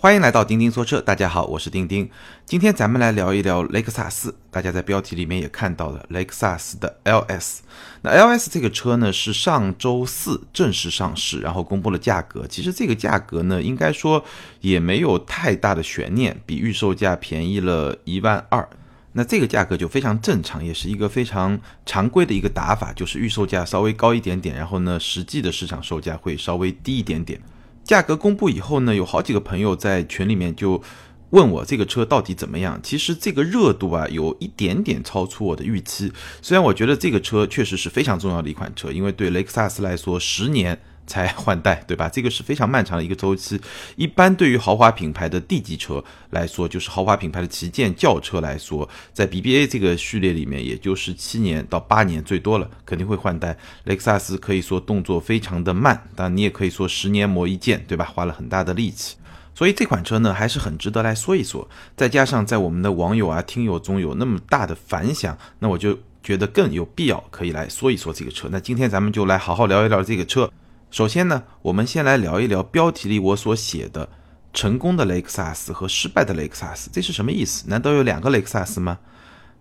欢迎来到钉钉说车，大家好，我是钉钉。今天咱们来聊一聊雷克萨斯。大家在标题里面也看到了雷克萨斯的 LS。那 LS 这个车呢是上周四正式上市，然后公布了价格。其实这个价格呢，应该说也没有太大的悬念，比预售价便宜了一万二。那这个价格就非常正常，也是一个非常常规的一个打法，就是预售价稍微高一点点，然后呢，实际的市场售价会稍微低一点点。价格公布以后呢，有好几个朋友在群里面就问我这个车到底怎么样。其实这个热度啊，有一点点超出我的预期。虽然我觉得这个车确实是非常重要的一款车，因为对雷克萨斯来说，十年。才换代，对吧？这个是非常漫长的一个周期。一般对于豪华品牌的 D 级车来说，就是豪华品牌的旗舰轿车来说，在 BBA 这个序列里面，也就是七年到八年最多了，肯定会换代。雷克萨斯可以说动作非常的慢，但你也可以说十年磨一剑，对吧？花了很大的力气，所以这款车呢，还是很值得来说一说。再加上在我们的网友啊、听友中有那么大的反响，那我就觉得更有必要可以来说一说这个车。那今天咱们就来好好聊一聊这个车。首先呢，我们先来聊一聊标题里我所写的成功的雷克萨斯和失败的雷克萨斯，这是什么意思？难道有两个雷克萨斯吗？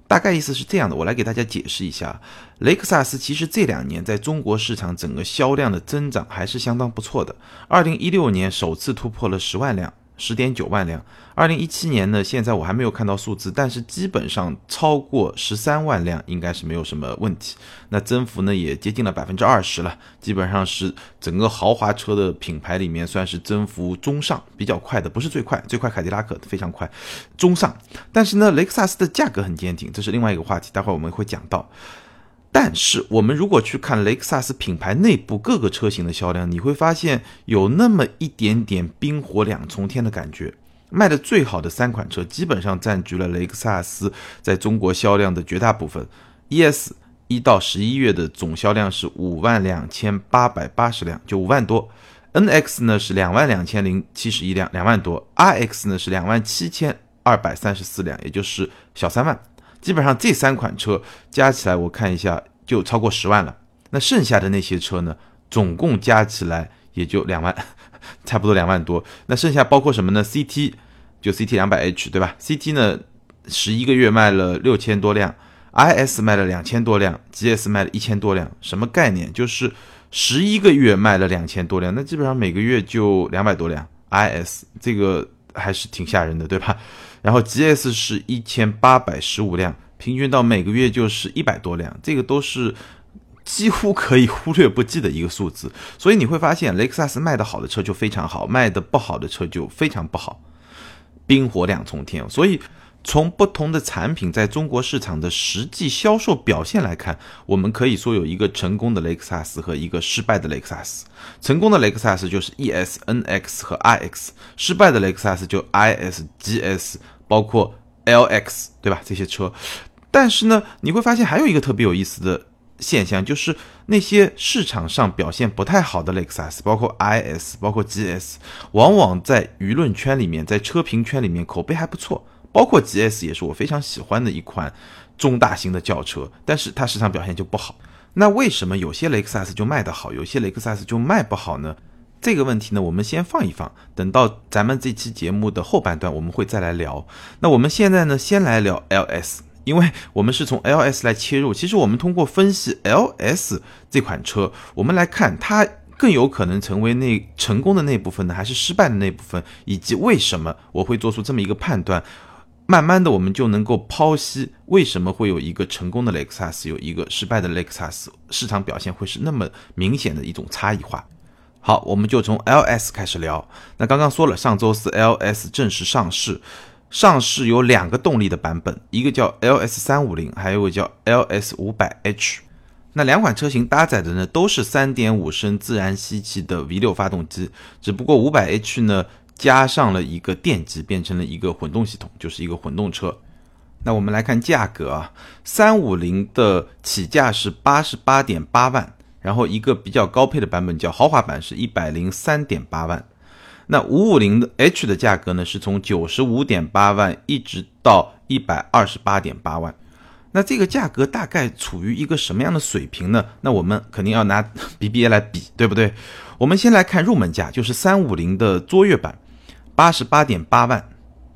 大概意思是这样的，我来给大家解释一下。雷克萨斯其实这两年在中国市场整个销量的增长还是相当不错的，二零一六年首次突破了十万辆。十点九万辆，二零一七年呢？现在我还没有看到数字，但是基本上超过十三万辆应该是没有什么问题。那增幅呢也接近了百分之二十了，基本上是整个豪华车的品牌里面算是增幅中上，比较快的，不是最快，最快凯迪拉克非常快，中上。但是呢，雷克萨斯的价格很坚挺，这是另外一个话题，待会儿我们会讲到。但是我们如果去看雷克萨斯品牌内部各个车型的销量，你会发现有那么一点点冰火两重天的感觉。卖的最好的三款车基本上占据了雷克萨斯在中国销量的绝大部分。ES 一到十一月的总销量是五万两千八百八十辆，就五万多。NX 呢是两万两千零七十一辆，两万多。RX 呢是两万七千二百三十四辆，也就是小三万。基本上这三款车加起来，我看一下就超过十万了。那剩下的那些车呢，总共加起来也就两万，差不多两万多。那剩下包括什么呢？CT 就 CT 两百 H 对吧？CT 呢，十一个月卖了六千多辆，IS 卖了两千多辆，GS 卖了一千多辆。什么概念？就是十一个月卖了两千多辆，那基本上每个月就两百多辆。IS 这个还是挺吓人的，对吧？然后 GS 是一千八百十五辆，平均到每个月就是一百多辆，这个都是几乎可以忽略不计的一个数字。所以你会发现，雷克萨斯卖的好的车就非常好，卖的不好的车就非常不好，冰火两重天。所以。从不同的产品在中国市场的实际销售表现来看，我们可以说有一个成功的雷克萨斯和一个失败的雷克萨斯。成功的雷克萨斯就是 ES、NX 和 iX，失败的雷克萨斯就 IS、GS，包括 LX，对吧？这些车。但是呢，你会发现还有一个特别有意思的现象，就是那些市场上表现不太好的雷克萨斯，包括 IS、包括 GS，往往在舆论圈里面，在车评圈里面口碑还不错。包括 GS 也是我非常喜欢的一款中大型的轿车，但是它市场表现就不好。那为什么有些雷克萨斯就卖得好，有些雷克萨斯就卖不好呢？这个问题呢，我们先放一放，等到咱们这期节目的后半段，我们会再来聊。那我们现在呢，先来聊 LS，因为我们是从 LS 来切入。其实我们通过分析 LS 这款车，我们来看它更有可能成为那成功的那部分呢，还是失败的那部分，以及为什么我会做出这么一个判断。慢慢的，我们就能够剖析为什么会有一个成功的雷克萨斯，有一个失败的雷克萨斯，市场表现会是那么明显的一种差异化。好，我们就从 LS 开始聊。那刚刚说了，上周四 LS 正式上市，上市有两个动力的版本，一个叫 LS 三五零，还有一个叫 LS 五百 H。那两款车型搭载的呢，都是三点五升自然吸气的 V 六发动机，只不过五百 H 呢。加上了一个电机，变成了一个混动系统，就是一个混动车。那我们来看价格啊，三五零的起价是八十八点八万，然后一个比较高配的版本叫豪华版是一百零三点八万。那五五零的 H 的价格呢，是从九十五点八万一直到一百二十八点八万。那这个价格大概处于一个什么样的水平呢？那我们肯定要拿 BBA 来比，对不对？我们先来看入门价，就是三五零的卓越版。八十八点八万，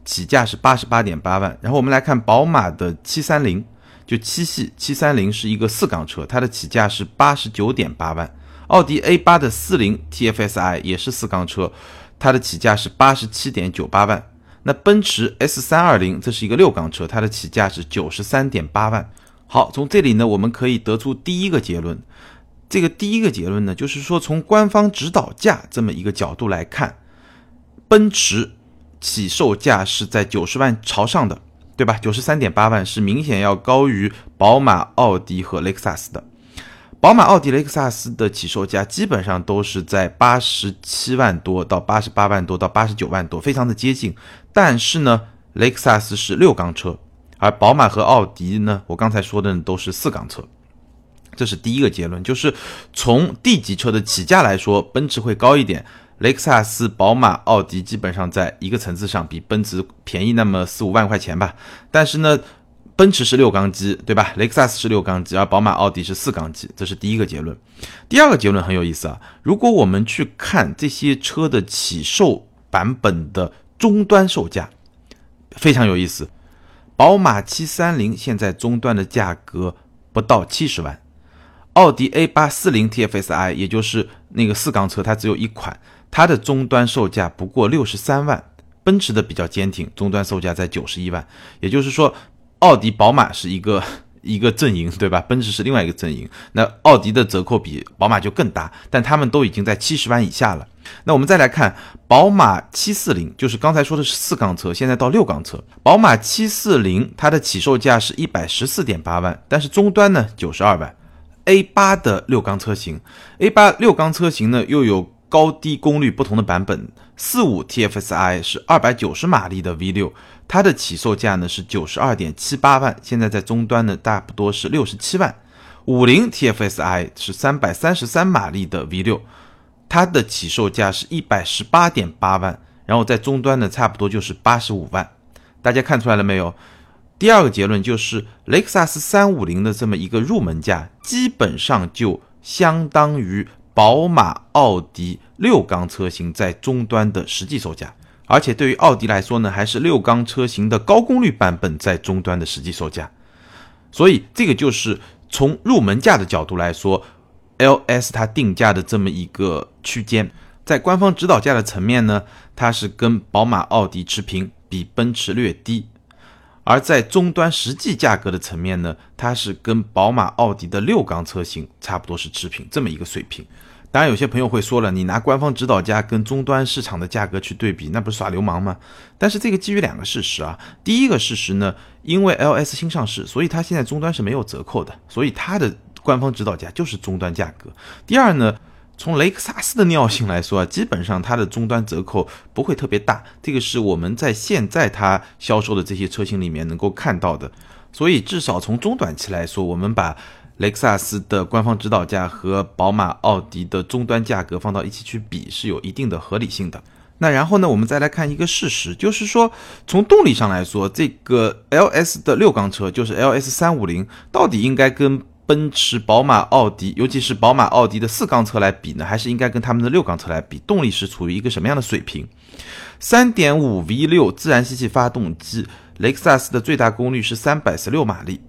起价是八十八点八万。然后我们来看宝马的七三零，就七系七三零是一个四缸车，它的起价是八十九点八万。奥迪 A 八的四零 TFSI 也是四缸车，它的起价是八十七点九八万。那奔驰 S 三二零这是一个六缸车，它的起价是九十三点八万。好，从这里呢，我们可以得出第一个结论。这个第一个结论呢，就是说从官方指导价这么一个角度来看，奔驰起售价是在九十万朝上的，对吧？九十三点八万是明显要高于宝马、奥迪和雷克萨斯的。宝马、奥迪、雷克萨斯的起售价基本上都是在八十七万多到八十八万多到八十九万多，非常的接近。但是呢，雷克萨斯是六缸车，而宝马和奥迪呢，我刚才说的呢都是四缸车。这是第一个结论，就是从 D 级车的起价来说，奔驰会高一点，雷克萨斯、宝马、奥迪基本上在一个层次上，比奔驰便宜那么四五万块钱吧。但是呢，奔驰是六缸机，对吧？雷克萨斯是六缸机，而宝马、奥迪是四缸机，这是第一个结论。第二个结论很有意思啊，如果我们去看这些车的起售版本的终端售价，非常有意思。宝马七三零现在终端的价格不到七十万，奥迪 A 八四零 TFSI 也就是那个四缸车，它只有一款，它的终端售价不过六十三万。奔驰的比较坚挺，终端售价在九十一万，也就是说。奥迪、宝马是一个 一个阵营，对吧？奔驰是另外一个阵营。那奥迪的折扣比宝马就更大，但他们都已经在七十万以下了。那我们再来看宝马七四零，就是刚才说的是四缸车，现在到六缸车。宝马七四零它的起售价是一百十四点八万，但是终端呢九十二万。A 八的六缸车型，A 八六缸车型呢又有高低功率不同的版本。四五 TFSI 是二百九十马力的 V 六。它的起售价呢是九十二点七八万，现在在终端呢差不多是六十七万。五菱 TFSI 是三百三十三马力的 V 六，它的起售价是一百十八点八万，然后在终端呢差不多就是八十五万。大家看出来了没有？第二个结论就是雷克萨斯三五零的这么一个入门价，基本上就相当于宝马、奥迪六缸车型在终端的实际售价。而且对于奥迪来说呢，还是六缸车型的高功率版本在终端的实际售价，所以这个就是从入门价的角度来说，LS 它定价的这么一个区间，在官方指导价的层面呢，它是跟宝马、奥迪持平，比奔驰略低；而在终端实际价格的层面呢，它是跟宝马、奥迪的六缸车型差不多是持平这么一个水平。当然，有些朋友会说了，你拿官方指导价跟终端市场的价格去对比，那不是耍流氓吗？但是这个基于两个事实啊。第一个事实呢，因为 LS 新上市，所以它现在终端是没有折扣的，所以它的官方指导价就是终端价格。第二呢，从雷克萨斯的尿性来说啊，基本上它的终端折扣不会特别大，这个是我们在现在它销售的这些车型里面能够看到的。所以至少从中短期来说，我们把。雷克萨斯的官方指导价和宝马、奥迪的终端价格放到一起去比是有一定的合理性的。那然后呢，我们再来看一个事实，就是说从动力上来说，这个 LS 的六缸车就是 LS 三五零，到底应该跟奔驰、宝马、奥迪，尤其是宝马、奥迪的四缸车来比呢，还是应该跟他们的六缸车来比？动力是处于一个什么样的水平？三点五 V 六自然吸气发动机，雷克萨斯的最大功率是三百十六马力。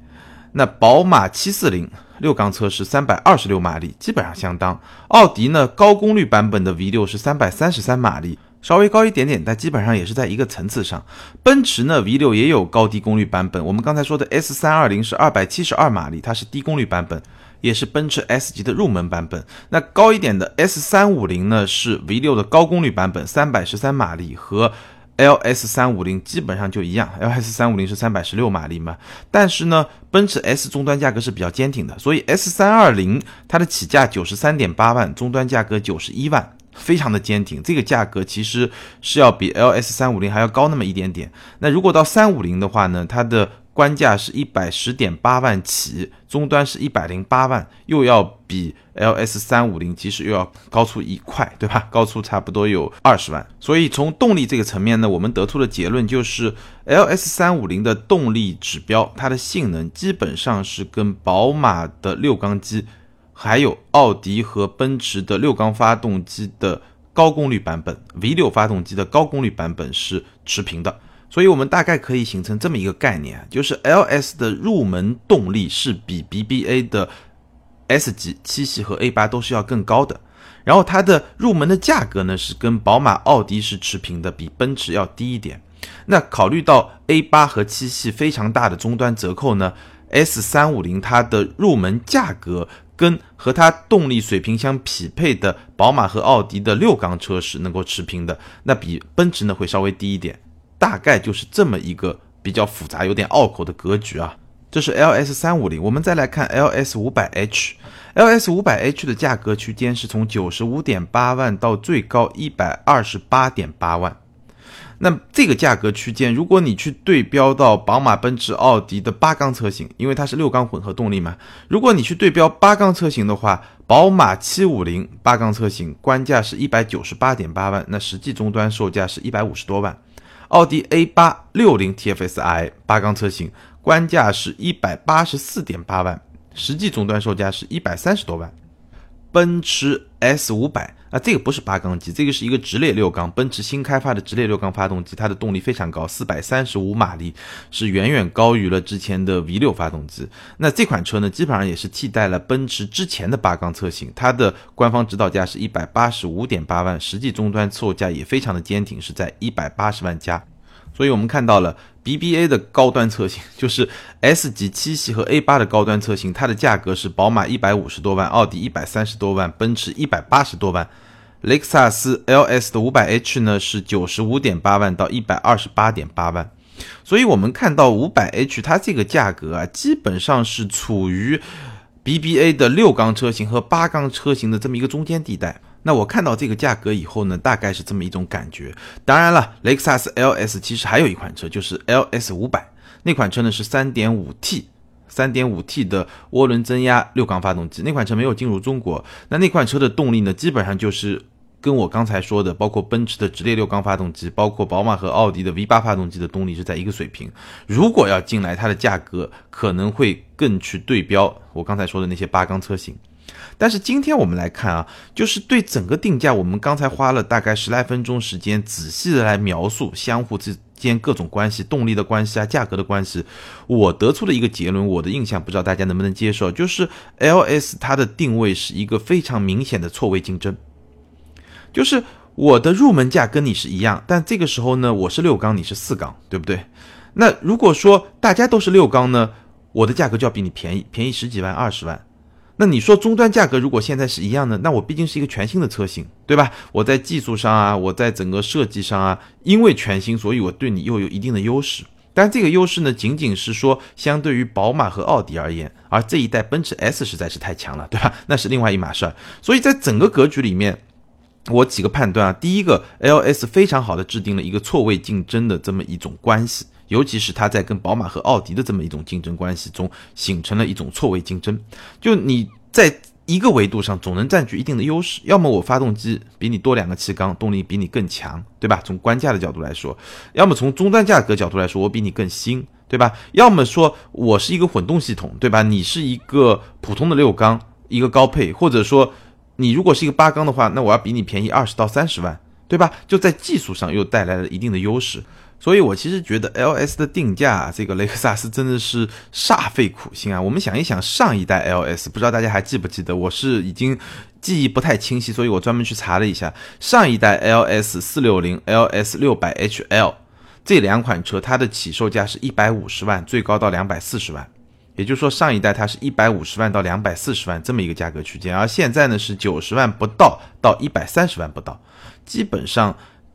那宝马七四零六缸车是三百二十六马力，基本上相当。奥迪呢，高功率版本的 V 六是三百三十三马力，稍微高一点点，但基本上也是在一个层次上。奔驰呢，V 六也有高低功率版本。我们刚才说的 S 三二零是二百七十二马力，它是低功率版本，也是奔驰 S 级的入门版本。那高一点的 S 三五零呢，是 V 六的高功率版本，三百十三马力和。L S 三五零基本上就一样，L S 三五零是三百十六马力嘛，但是呢，奔驰 S 终端价格是比较坚挺的，所以 S 三二零它的起价九十三点八万，终端价格九十一万，非常的坚挺，这个价格其实是要比 L S 三五零还要高那么一点点。那如果到三五零的话呢，它的官价是一百十点八万起，终端是一百零八万，又要比 L S 三五零其实又要高出一块，对吧？高出差不多有二十万。所以从动力这个层面呢，我们得出的结论就是，L S 三五零的动力指标，它的性能基本上是跟宝马的六缸机，还有奥迪和奔驰的六缸发动机的高功率版本 V6 发动机的高功率版本是持平的。所以，我们大概可以形成这么一个概念，就是 LS 的入门动力是比 BBA 的 S 级、七系和 A 八都是要更高的。然后，它的入门的价格呢是跟宝马、奥迪是持平的，比奔驰要低一点。那考虑到 A 八和七系非常大的终端折扣呢，S 三五零它的入门价格跟和它动力水平相匹配的宝马和奥迪的六缸车是能够持平的，那比奔驰呢会稍微低一点。大概就是这么一个比较复杂、有点拗口的格局啊。这是 L S 三五零，我们再来看 L S 五百 H，L S 五百 H 的价格区间是从九十五点八万到最高一百二十八点八万。那这个价格区间，如果你去对标到宝马、奔驰、奥迪的八缸车型，因为它是六缸混合动力嘛，如果你去对标八缸车型的话，宝马七五零八缸车型官价是一百九十八点八万，那实际终端售价是一百五十多万。奥迪 A 八六零 TFSI 八缸车型官价是一百八十四点八万，实际终端售价是一百三十多万。奔驰 S 五百啊，这个不是八缸机，这个是一个直列六缸，奔驰新开发的直列六缸发动机，它的动力非常高，四百三十五马力，是远远高于了之前的 V 六发动机。那这款车呢，基本上也是替代了奔驰之前的八缸车型，它的官方指导价是一百八十五点八万，实际终端售价也非常的坚挺，是在一百八十万加。所以我们看到了 BBA 的高端车型，就是 S 级七系和 A 八的高端车型，它的价格是宝马一百五十多万，奥迪一百三十多万，奔驰一百八十多万，雷克萨斯 LS 的五百 H 呢是九十五点八万到一百二十八点八万。所以我们看到五百 H 它这个价格啊，基本上是处于 BBA 的六缸车型和八缸车型的这么一个中间地带。那我看到这个价格以后呢，大概是这么一种感觉。当然了，雷克萨斯 LS 其实还有一款车，就是 LS 五百那款车呢是 3.5T，3.5T 的涡轮增压六缸发动机，那款车没有进入中国。那那款车的动力呢，基本上就是跟我刚才说的，包括奔驰的直列六缸发动机，包括宝马和奥迪的 V8 发动机的动力是在一个水平。如果要进来，它的价格可能会更去对标我刚才说的那些八缸车型。但是今天我们来看啊，就是对整个定价，我们刚才花了大概十来分钟时间，仔细的来描述相互之间各种关系、动力的关系啊、价格的关系。我得出的一个结论，我的印象不知道大家能不能接受，就是 L S 它的定位是一个非常明显的错位竞争，就是我的入门价跟你是一样，但这个时候呢，我是六缸，你是四缸，对不对？那如果说大家都是六缸呢，我的价格就要比你便宜，便宜十几万、二十万。那你说终端价格如果现在是一样的，那我毕竟是一个全新的车型，对吧？我在技术上啊，我在整个设计上啊，因为全新，所以我对你又有一定的优势。但这个优势呢，仅仅是说相对于宝马和奥迪而言，而这一代奔驰 S 实在是太强了，对吧？那是另外一码事儿。所以在整个格局里面，我几个判断啊，第一个，LS 非常好的制定了一个错位竞争的这么一种关系。尤其是它在跟宝马和奥迪的这么一种竞争关系中，形成了一种错位竞争。就你在一个维度上总能占据一定的优势，要么我发动机比你多两个气缸，动力比你更强，对吧？从官价的角度来说，要么从终端价格角度来说，我比你更新，对吧？要么说我是一个混动系统，对吧？你是一个普通的六缸，一个高配，或者说你如果是一个八缸的话，那我要比你便宜二十到三十万，对吧？就在技术上又带来了一定的优势。所以，我其实觉得 L S 的定价，这个雷克萨斯真的是煞费苦心啊。我们想一想，上一代 L S，不知道大家还记不记得？我是已经记忆不太清晰，所以我专门去查了一下，上一代 L S 四六零、L S 六百 H L 这两款车，它的起售价是一百五十万，最高到两百四十万。也就是说，上一代它是一百五十万到两百四十万这么一个价格区间，而现在呢是九十万不到到一百三十万不到，基本上。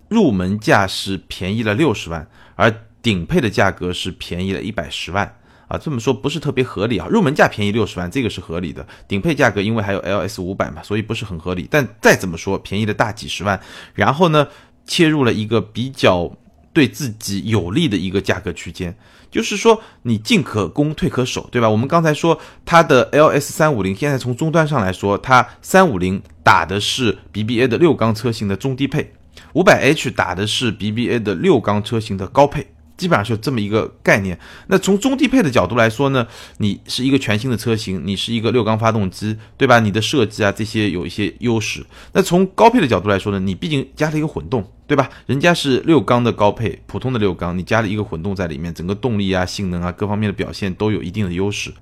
入门价是便宜了六十万，而顶配的价格是便宜了一百十万啊，这么说不是特别合理啊。入门价便宜六十万，这个是合理的。顶配价格因为还有 LS 五百嘛，所以不是很合理。但再怎么说，便宜了大几十万。然后呢，切入了一个比较对自己有利的一个价格区间，就是说你进可攻，退可守，对吧？我们刚才说它的 LS 三五零，现在从终端上来说，它三五零打的是 BBA 的六缸车型的中低配。五百 H 打的是 BBA 的六缸车型的高配，基本上是这么一个概念。那从中低配的角度来说呢，你是一个全新的车型，你是一个六缸发动机，对吧？你的设计啊这些有一些优势。那从高配的角度来说呢，你毕竟加了一个混动，对吧？人家是六缸的高配，普通的六缸，你加了一个混动在里面，整个动力啊、性能啊各方面的表现都有一定的优势。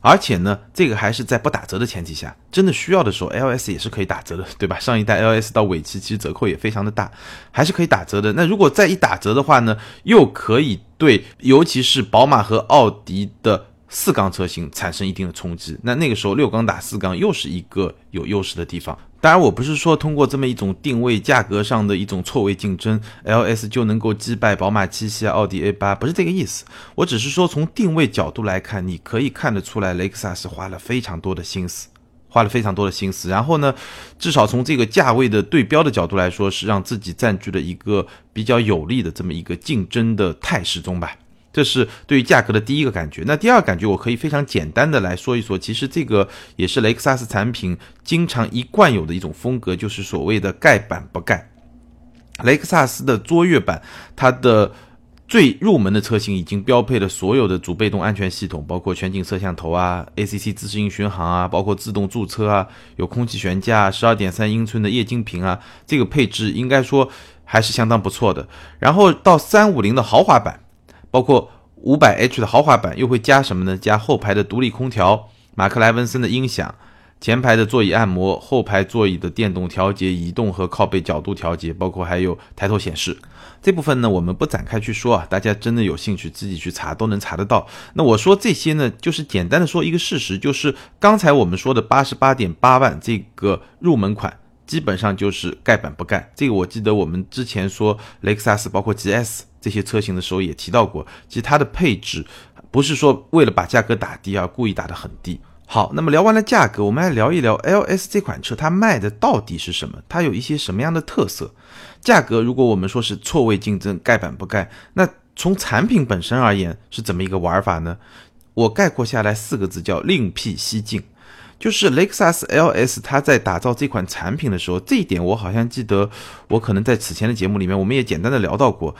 而且呢，这个还是在不打折的前提下，真的需要的时候，LS 也是可以打折的，对吧？上一代 LS 到尾期其实折扣也非常的大，还是可以打折的。那如果再一打折的话呢，又可以对，尤其是宝马和奥迪的。四缸车型产生一定的冲击，那那个时候六缸打四缸又是一个有优势的地方。当然，我不是说通过这么一种定位价格上的一种错位竞争，LS 就能够击败宝马七系、奥迪 A 八，不是这个意思。我只是说从定位角度来看，你可以看得出来，雷克萨斯花了非常多的心思，花了非常多的心思。然后呢，至少从这个价位的对标的角度来说，是让自己占据了一个比较有利的这么一个竞争的态势中吧。这是对于价格的第一个感觉。那第二感觉，我可以非常简单的来说一说。其实这个也是雷克萨斯产品经常一贯有的一种风格，就是所谓的盖板不盖。雷克萨斯的卓越版，它的最入门的车型已经标配了所有的主被动安全系统，包括全景摄像头啊、ACC 自适应巡航啊，包括自动驻车啊，有空气悬架、十二点三英寸的液晶屏啊，这个配置应该说还是相当不错的。然后到三五零的豪华版。包括五百 H 的豪华版又会加什么呢？加后排的独立空调、马克莱文森的音响、前排的座椅按摩、后排座椅的电动调节、移动和靠背角度调节，包括还有抬头显示。这部分呢，我们不展开去说啊，大家真的有兴趣自己去查都能查得到。那我说这些呢，就是简单的说一个事实，就是刚才我们说的八十八点八万这个入门款，基本上就是盖板不盖。这个我记得我们之前说雷克萨斯包括 GS。这些车型的时候也提到过，其实它的配置不是说为了把价格打低而，故意打得很低。好，那么聊完了价格，我们来聊一聊 LS 这款车它卖的到底是什么？它有一些什么样的特色？价格如果我们说是错位竞争，盖板不盖，那从产品本身而言是怎么一个玩法呢？我概括下来四个字叫另辟蹊径。就是雷克萨斯 LS，它在打造这款产品的时候，这一点我好像记得，我可能在此前的节目里面，我们也简单的聊到过。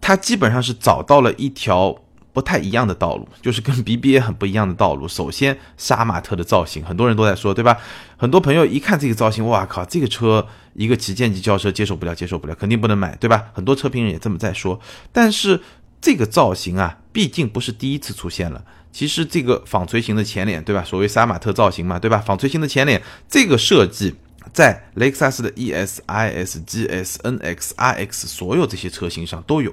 它基本上是找到了一条不太一样的道路，就是跟 BBA 很不一样的道路。首先，杀马特的造型，很多人都在说，对吧？很多朋友一看这个造型，哇靠，这个车一个旗舰级轿车接受不了，接受不了，肯定不能买，对吧？很多车评人也这么在说。但是这个造型啊，毕竟不是第一次出现了。其实这个纺锤型的前脸，对吧？所谓杀马特造型嘛，对吧？纺锤型的前脸，这个设计。在雷克萨斯的 ES、IS、GS、NX、RX 所有这些车型上都有，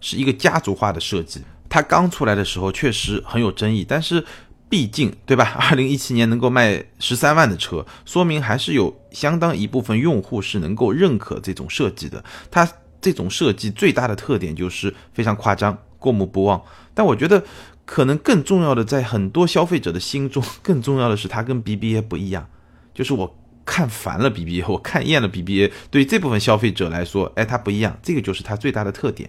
是一个家族化的设计。它刚出来的时候确实很有争议，但是毕竟对吧？二零一七年能够卖十三万的车，说明还是有相当一部分用户是能够认可这种设计的。它这种设计最大的特点就是非常夸张、过目不忘。但我觉得可能更重要的，在很多消费者的心中，更重要的是它跟 BBA 不一样，就是我。看烦了 BBA，我看厌了 BBA。对于这部分消费者来说，哎，它不一样，这个就是它最大的特点。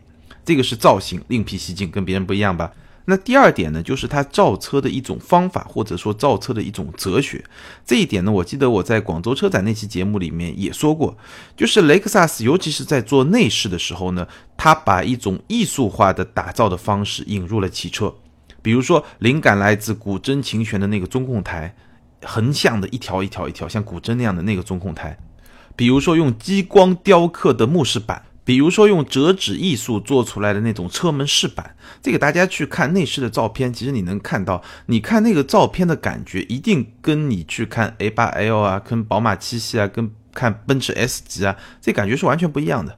这个是造型另辟蹊径，跟别人不一样吧？那第二点呢，就是它造车的一种方法，或者说造车的一种哲学。这一点呢，我记得我在广州车展那期节目里面也说过，就是雷克萨斯，尤其是在做内饰的时候呢，它把一种艺术化的打造的方式引入了汽车，比如说灵感来自古筝琴弦的那个中控台。横向的一条一条一条，像古筝那样的那个中控台，比如说用激光雕刻的木饰板，比如说用折纸艺术做出来的那种车门饰板，这个大家去看内饰的照片，其实你能看到，你看那个照片的感觉，一定跟你去看 A8L 啊，跟宝马七系啊，跟看奔驰 S 级啊，这感觉是完全不一样的，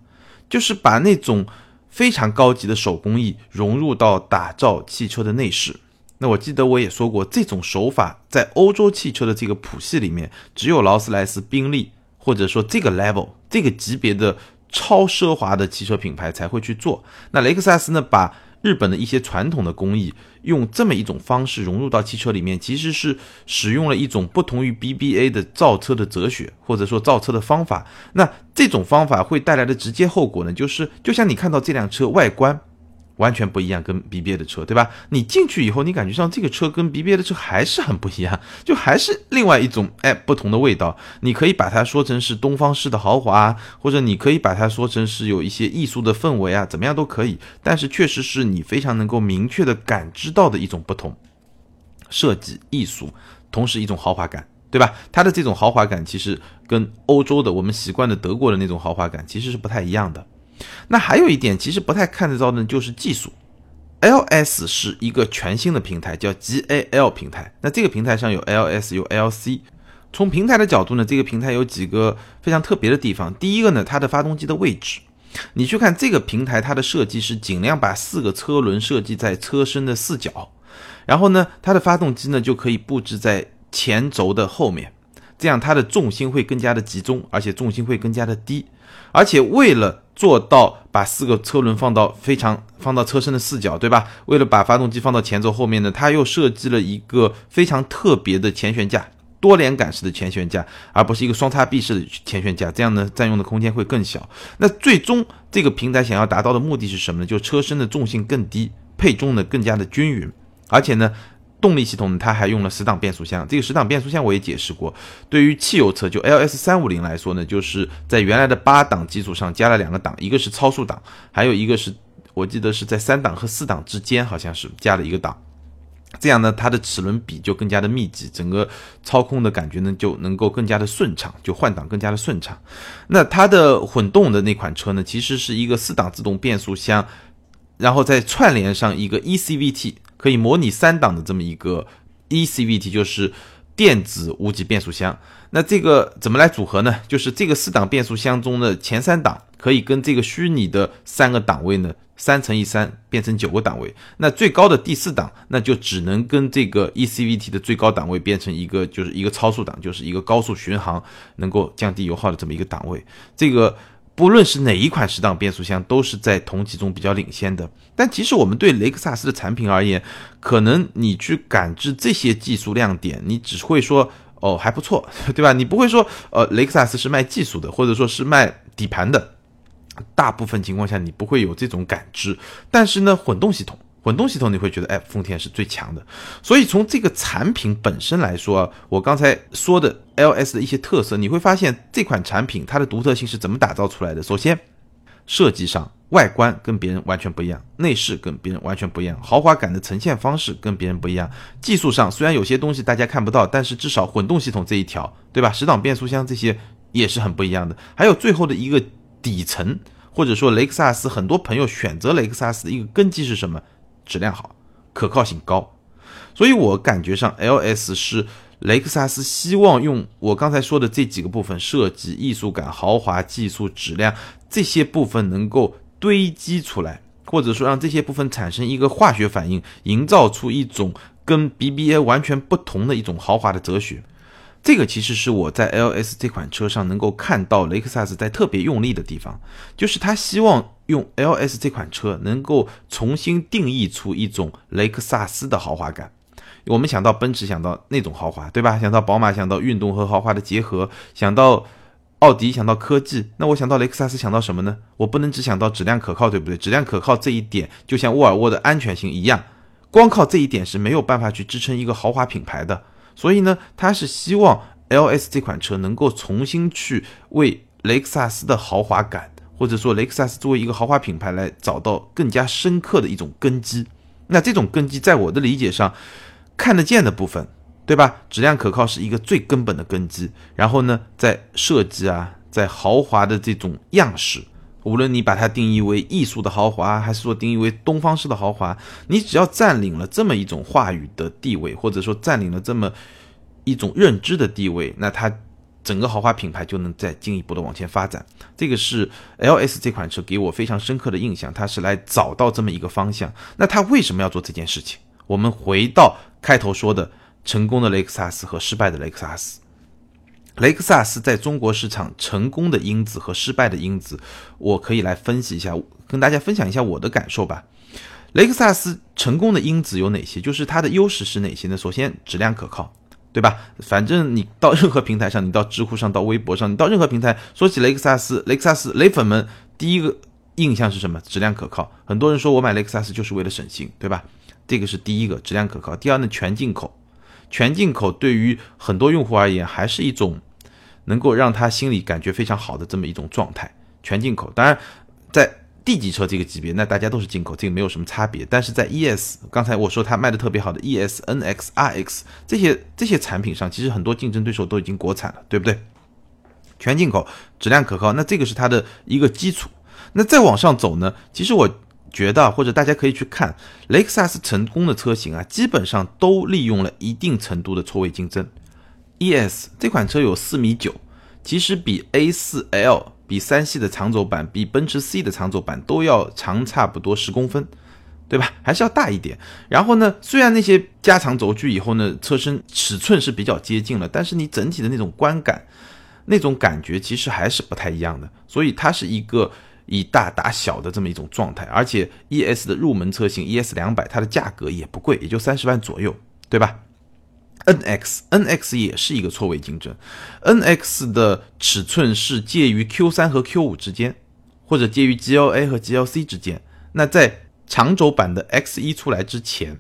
就是把那种非常高级的手工艺融入到打造汽车的内饰。那我记得我也说过，这种手法在欧洲汽车的这个谱系里面，只有劳斯莱斯、宾利，或者说这个 level、这个级别的超奢华的汽车品牌才会去做。那雷克萨斯呢，把日本的一些传统的工艺，用这么一种方式融入到汽车里面，其实是使用了一种不同于 BBA 的造车的哲学，或者说造车的方法。那这种方法会带来的直接后果呢，就是就像你看到这辆车外观。完全不一样，跟 BBA 的车，对吧？你进去以后，你感觉上这个车跟 BBA 的车还是很不一样，就还是另外一种哎不同的味道。你可以把它说成是东方式的豪华，或者你可以把它说成是有一些艺术的氛围啊，怎么样都可以。但是确实是你非常能够明确的感知到的一种不同，设计艺术，同时一种豪华感，对吧？它的这种豪华感其实跟欧洲的我们习惯的德国的那种豪华感其实是不太一样的。那还有一点，其实不太看得到的，就是技术。LS 是一个全新的平台，叫 GAL 平台。那这个平台上有 LS，有 LC。从平台的角度呢，这个平台有几个非常特别的地方。第一个呢，它的发动机的位置，你去看这个平台，它的设计是尽量把四个车轮设计在车身的四角，然后呢，它的发动机呢就可以布置在前轴的后面，这样它的重心会更加的集中，而且重心会更加的低。而且为了做到把四个车轮放到非常放到车身的四角，对吧？为了把发动机放到前轴后面呢，它又设计了一个非常特别的前悬架，多连杆式的前悬架，而不是一个双叉臂式的前悬架，这样呢占用的空间会更小。那最终这个平台想要达到的目的是什么呢？就车身的重心更低，配重呢更加的均匀，而且呢。动力系统，它还用了十档变速箱。这个十档变速箱我也解释过。对于汽油车，就 L S 三五零来说呢，就是在原来的八档基础上加了两个档，一个是超速档，还有一个是我记得是在三档和四档之间，好像是加了一个档。这样呢，它的齿轮比就更加的密集，整个操控的感觉呢就能够更加的顺畅，就换挡更加的顺畅。那它的混动的那款车呢，其实是一个四档自动变速箱，然后再串联上一个 E C V T。可以模拟三档的这么一个 E C V T，就是电子无级变速箱。那这个怎么来组合呢？就是这个四档变速箱中的前三档可以跟这个虚拟的三个档位呢，三乘以三变成九个档位。那最高的第四档，那就只能跟这个 E C V T 的最高档位变成一个，就是一个超速档，就是一个高速巡航能够降低油耗的这么一个档位。这个。不论是哪一款十档变速箱，都是在同级中比较领先的。但其实我们对雷克萨斯的产品而言，可能你去感知这些技术亮点，你只会说哦还不错，对吧？你不会说呃雷克萨斯是卖技术的，或者说是卖底盘的。大部分情况下你不会有这种感知。但是呢，混动系统。混动系统你会觉得，哎，丰田是最强的。所以从这个产品本身来说，我刚才说的 LS 的一些特色，你会发现这款产品它的独特性是怎么打造出来的。首先，设计上外观跟别人完全不一样，内饰跟别人完全不一样，豪华感的呈现方式跟别人不一样。技术上虽然有些东西大家看不到，但是至少混动系统这一条，对吧？十档变速箱这些也是很不一样的。还有最后的一个底层，或者说雷克萨斯很多朋友选择雷克萨斯的一个根基是什么？质量好，可靠性高，所以我感觉上 L S 是雷克萨斯希望用我刚才说的这几个部分设计、艺术感、豪华、技术、质量这些部分能够堆积出来，或者说让这些部分产生一个化学反应，营造出一种跟 B B A 完全不同的一种豪华的哲学。这个其实是我在 L S 这款车上能够看到雷克萨斯在特别用力的地方，就是他希望用 L S 这款车能够重新定义出一种雷克萨斯的豪华感。我们想到奔驰，想到那种豪华，对吧？想到宝马，想到运动和豪华的结合；想到奥迪，想到科技。那我想到雷克萨斯，想到什么呢？我不能只想到质量可靠，对不对？质量可靠这一点，就像沃尔沃的安全性一样，光靠这一点是没有办法去支撑一个豪华品牌的。所以呢，他是希望 L S 这款车能够重新去为雷克萨斯的豪华感，或者说雷克萨斯作为一个豪华品牌来找到更加深刻的一种根基。那这种根基，在我的理解上，看得见的部分，对吧？质量可靠是一个最根本的根基。然后呢，在设计啊，在豪华的这种样式。无论你把它定义为艺术的豪华，还是说定义为东方式的豪华，你只要占领了这么一种话语的地位，或者说占领了这么一种认知的地位，那它整个豪华品牌就能再进一步的往前发展。这个是 L S 这款车给我非常深刻的印象，它是来找到这么一个方向。那它为什么要做这件事情？我们回到开头说的，成功的雷克萨斯和失败的雷克萨斯。雷克萨斯在中国市场成功的因子和失败的因子，我可以来分析一下，跟大家分享一下我的感受吧。雷克萨斯成功的因子有哪些？就是它的优势是哪些呢？首先，质量可靠，对吧？反正你到任何平台上，你到知乎上，到微博上，你到任何平台说起雷克萨斯，雷克萨斯雷粉们第一个印象是什么？质量可靠。很多人说我买雷克萨斯就是为了省心，对吧？这个是第一个，质量可靠。第二呢，全进口，全进口对于很多用户而言还是一种能够让他心里感觉非常好的这么一种状态。全进口，当然在 D 级车这个级别，那大家都是进口，这个没有什么差别。但是在 ES，刚才我说它卖的特别好的 ES、NX、RX 这些这些产品上，其实很多竞争对手都已经国产了，对不对？全进口，质量可靠，那这个是它的一个基础。那再往上走呢？其实我觉得，或者大家可以去看雷克萨斯成功的车型啊，基本上都利用了一定程度的错位竞争。ES 这款车有四米九，其实比 A4L、比三系的长轴版、比奔驰 C 的长轴版都要长差不多十公分，对吧？还是要大一点。然后呢，虽然那些加长轴距以后呢，车身尺寸是比较接近了，但是你整体的那种观感、那种感觉其实还是不太一样的。所以它是一个。以大打小的这么一种状态，而且 ES 的入门车型 ES 两百，它的价格也不贵，也就三十万左右，对吧？NX NX 也是一个错位竞争，NX 的尺寸是介于 Q 三和 Q 五之间，或者介于 GLA 和 GLC 之间。那在长轴版的 X 一出来之前，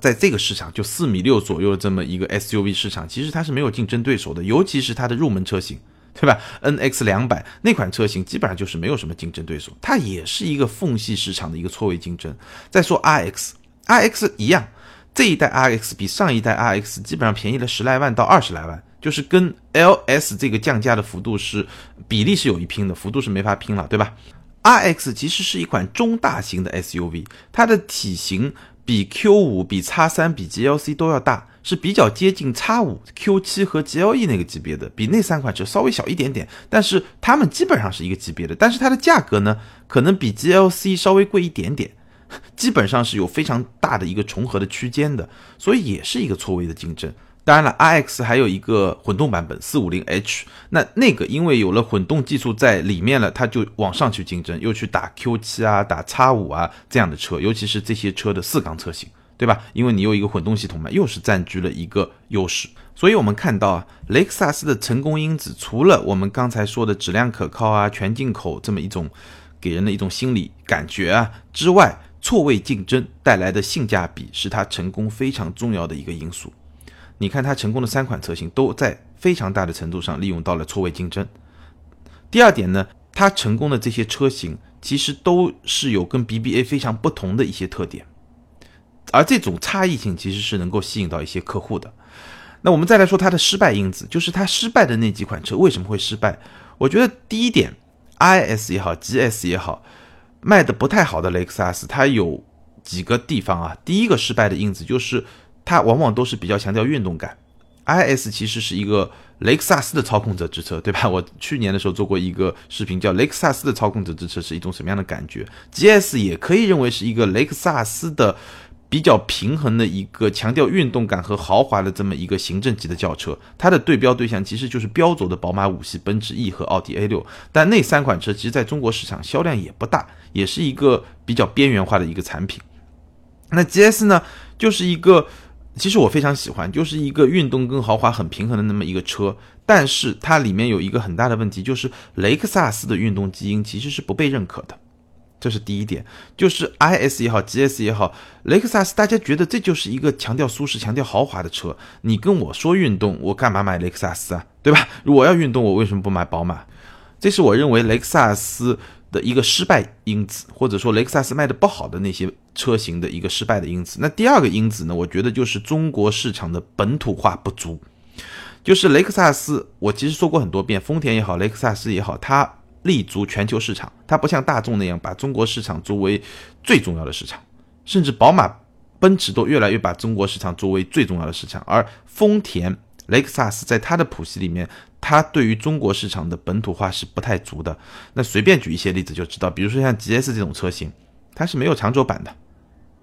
在这个市场就四米六左右的这么一个 SUV 市场，其实它是没有竞争对手的，尤其是它的入门车型。对吧？N X 两百那款车型基本上就是没有什么竞争对手，它也是一个缝隙市场的一个错位竞争。再说 R X，R X 一样，这一代 R X 比上一代 R X 基本上便宜了十来万到二十来万，就是跟 L S 这个降价的幅度是比例是有一拼的，幅度是没法拼了，对吧？R X 其实是一款中大型的 S U V，它的体型比 Q 五、比 X 三、比 G L C 都要大。是比较接近 X 五、Q 七和 GLE 那个级别的，比那三款车稍微小一点点，但是它们基本上是一个级别的。但是它的价格呢，可能比 GLC 稍微贵一点点，基本上是有非常大的一个重合的区间的，所以也是一个错位的竞争。当然了，RX 还有一个混动版本 450H，那那个因为有了混动技术在里面了，它就往上去竞争，又去打 Q 七啊、打 X 五啊这样的车，尤其是这些车的四缸车型。对吧？因为你有一个混动系统嘛，又是占据了一个优势。所以，我们看到啊，雷克萨斯的成功因子，除了我们刚才说的质量可靠啊、全进口这么一种给人的一种心理感觉啊之外，错位竞争带来的性价比是它成功非常重要的一个因素。你看，它成功的三款车型都在非常大的程度上利用到了错位竞争。第二点呢，它成功的这些车型其实都是有跟 BBA 非常不同的一些特点。而这种差异性其实是能够吸引到一些客户的。那我们再来说它的失败因子，就是它失败的那几款车为什么会失败？我觉得第一点，IS 也好，GS 也好，卖的不太好的雷克萨斯，它有几个地方啊。第一个失败的因子就是它往往都是比较强调运动感。IS 其实是一个雷克萨斯的操控者之车，对吧？我去年的时候做过一个视频，叫雷克萨斯的操控者之车是一种什么样的感觉？GS 也可以认为是一个雷克萨斯的。比较平衡的一个强调运动感和豪华的这么一个行政级的轿车，它的对标对象其实就是标轴的宝马五系、奔驰 E 和奥迪 A 六。但那三款车其实在中国市场销量也不大，也是一个比较边缘化的一个产品。那 GS 呢，就是一个其实我非常喜欢，就是一个运动跟豪华很平衡的那么一个车。但是它里面有一个很大的问题，就是雷克萨斯的运动基因其实是不被认可的。这是第一点，就是 I S 也好，G S 也好，雷克萨斯，大家觉得这就是一个强调舒适、强调豪华的车。你跟我说运动，我干嘛买雷克萨斯啊？对吧？我要运动，我为什么不买宝马？这是我认为雷克萨斯的一个失败因子，或者说雷克萨斯卖的不好的那些车型的一个失败的因子。那第二个因子呢？我觉得就是中国市场的本土化不足。就是雷克萨斯，我其实说过很多遍，丰田也好，雷克萨斯也好，它。立足全球市场，它不像大众那样把中国市场作为最重要的市场，甚至宝马、奔驰都越来越把中国市场作为最重要的市场。而丰田、雷克萨斯在它的谱系里面，它对于中国市场的本土化是不太足的。那随便举一些例子就知道，比如说像 GS 这种车型，它是没有长轴版的，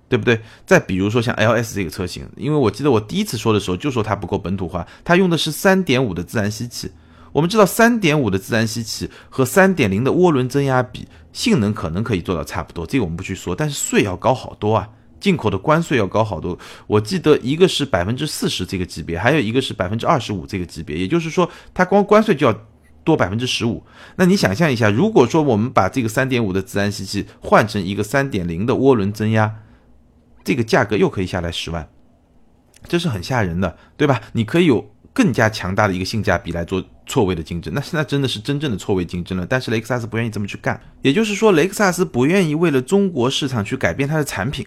对不对？再比如说像 LS 这个车型，因为我记得我第一次说的时候就说它不够本土化，它用的是3.5的自然吸气。我们知道，三点五的自然吸气和三点零的涡轮增压比，性能可能可以做到差不多，这个我们不去说。但是税要高好多啊，进口的关税要高好多。我记得一个是百分之四十这个级别，还有一个是百分之二十五这个级别，也就是说，它光关税就要多百分之十五。那你想象一下，如果说我们把这个三点五的自然吸气换成一个三点零的涡轮增压，这个价格又可以下来十万，这是很吓人的，对吧？你可以有更加强大的一个性价比来做错位的竞争，那现在真的是真正的错位竞争了。但是雷克萨斯不愿意这么去干，也就是说，雷克萨斯不愿意为了中国市场去改变它的产品。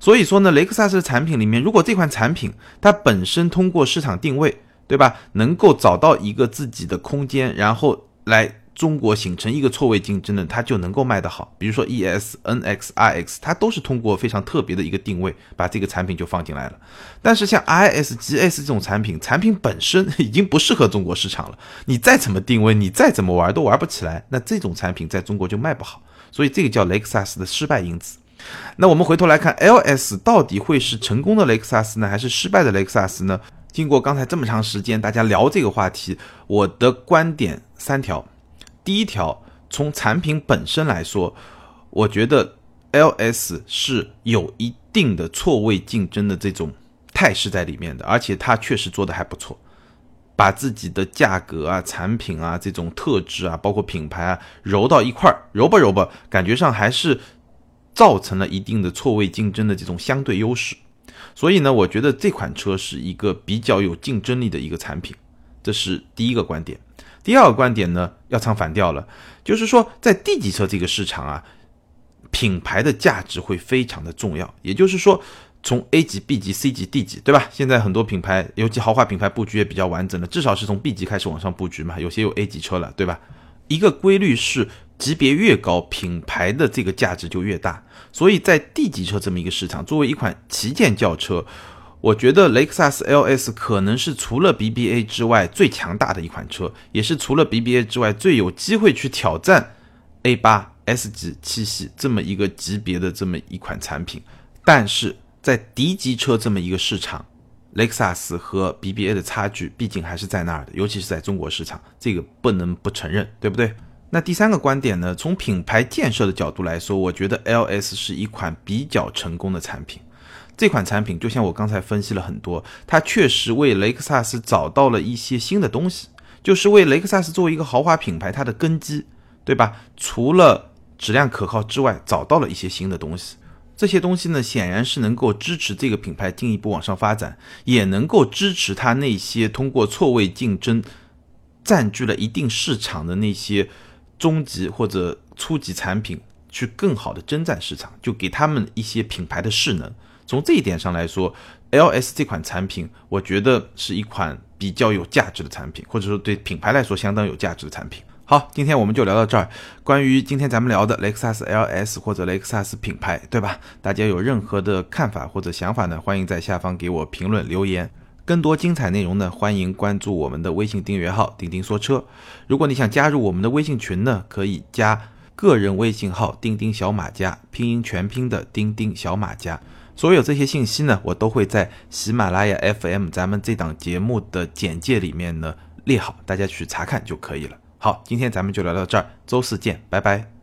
所以说呢，雷克萨斯的产品里面，如果这款产品它本身通过市场定位，对吧，能够找到一个自己的空间，然后来中国形成一个错位竞争的，它就能够卖得好。比如说 E S N X R X，它都是通过非常特别的一个定位，把这个产品就放进来了。但是像 I S G S 这种产品，产品本身已经不适合中国市场了，你再怎么定位，你再怎么玩都玩不起来，那这种产品在中国就卖不好。所以这个叫雷克萨斯的失败因子。那我们回头来看，LS 到底会是成功的雷克萨斯呢，还是失败的雷克萨斯呢？经过刚才这么长时间大家聊这个话题，我的观点三条。第一条，从产品本身来说，我觉得 LS 是有一定的错位竞争的这种态势在里面的，而且它确实做的还不错，把自己的价格啊、产品啊、这种特质啊，包括品牌啊揉到一块儿，揉吧揉吧，感觉上还是。造成了一定的错位竞争的这种相对优势，所以呢，我觉得这款车是一个比较有竞争力的一个产品，这是第一个观点。第二个观点呢，要唱反调了，就是说在 D 级车这个市场啊，品牌的价值会非常的重要。也就是说，从 A 级、B 级、C 级、D 级，对吧？现在很多品牌，尤其豪华品牌布局也比较完整了，至少是从 B 级开始往上布局嘛，有些有 A 级车了，对吧？一个规律是。级别越高，品牌的这个价值就越大。所以在 D 级车这么一个市场，作为一款旗舰轿车，我觉得雷克萨斯 LS 可能是除了 BBA 之外最强大的一款车，也是除了 BBA 之外最有机会去挑战 A8、S 级、七系这么一个级别的这么一款产品。但是在 D 级车这么一个市场，雷克萨斯和 BBA 的差距毕竟还是在那儿的，尤其是在中国市场，这个不能不承认，对不对？那第三个观点呢？从品牌建设的角度来说，我觉得 LS 是一款比较成功的产品。这款产品就像我刚才分析了很多，它确实为雷克萨斯找到了一些新的东西，就是为雷克萨斯作为一个豪华品牌它的根基，对吧？除了质量可靠之外，找到了一些新的东西。这些东西呢，显然是能够支持这个品牌进一步往上发展，也能够支持它那些通过错位竞争占据了一定市场的那些。中级或者初级产品去更好的征战市场，就给他们一些品牌的势能。从这一点上来说，LS 这款产品，我觉得是一款比较有价值的产品，或者说对品牌来说相当有价值的产品。好，今天我们就聊到这儿。关于今天咱们聊的雷克萨斯 LS 或者雷克萨斯品牌，对吧？大家有任何的看法或者想法呢？欢迎在下方给我评论留言。更多精彩内容呢，欢迎关注我们的微信订阅号“钉钉说车”。如果你想加入我们的微信群呢，可以加个人微信号“钉钉小马甲”，拼音全拼的“钉钉小马甲”。所有这些信息呢，我都会在喜马拉雅 FM 咱们这档节目的简介里面呢列好，大家去查看就可以了。好，今天咱们就聊到这儿，周四见，拜拜。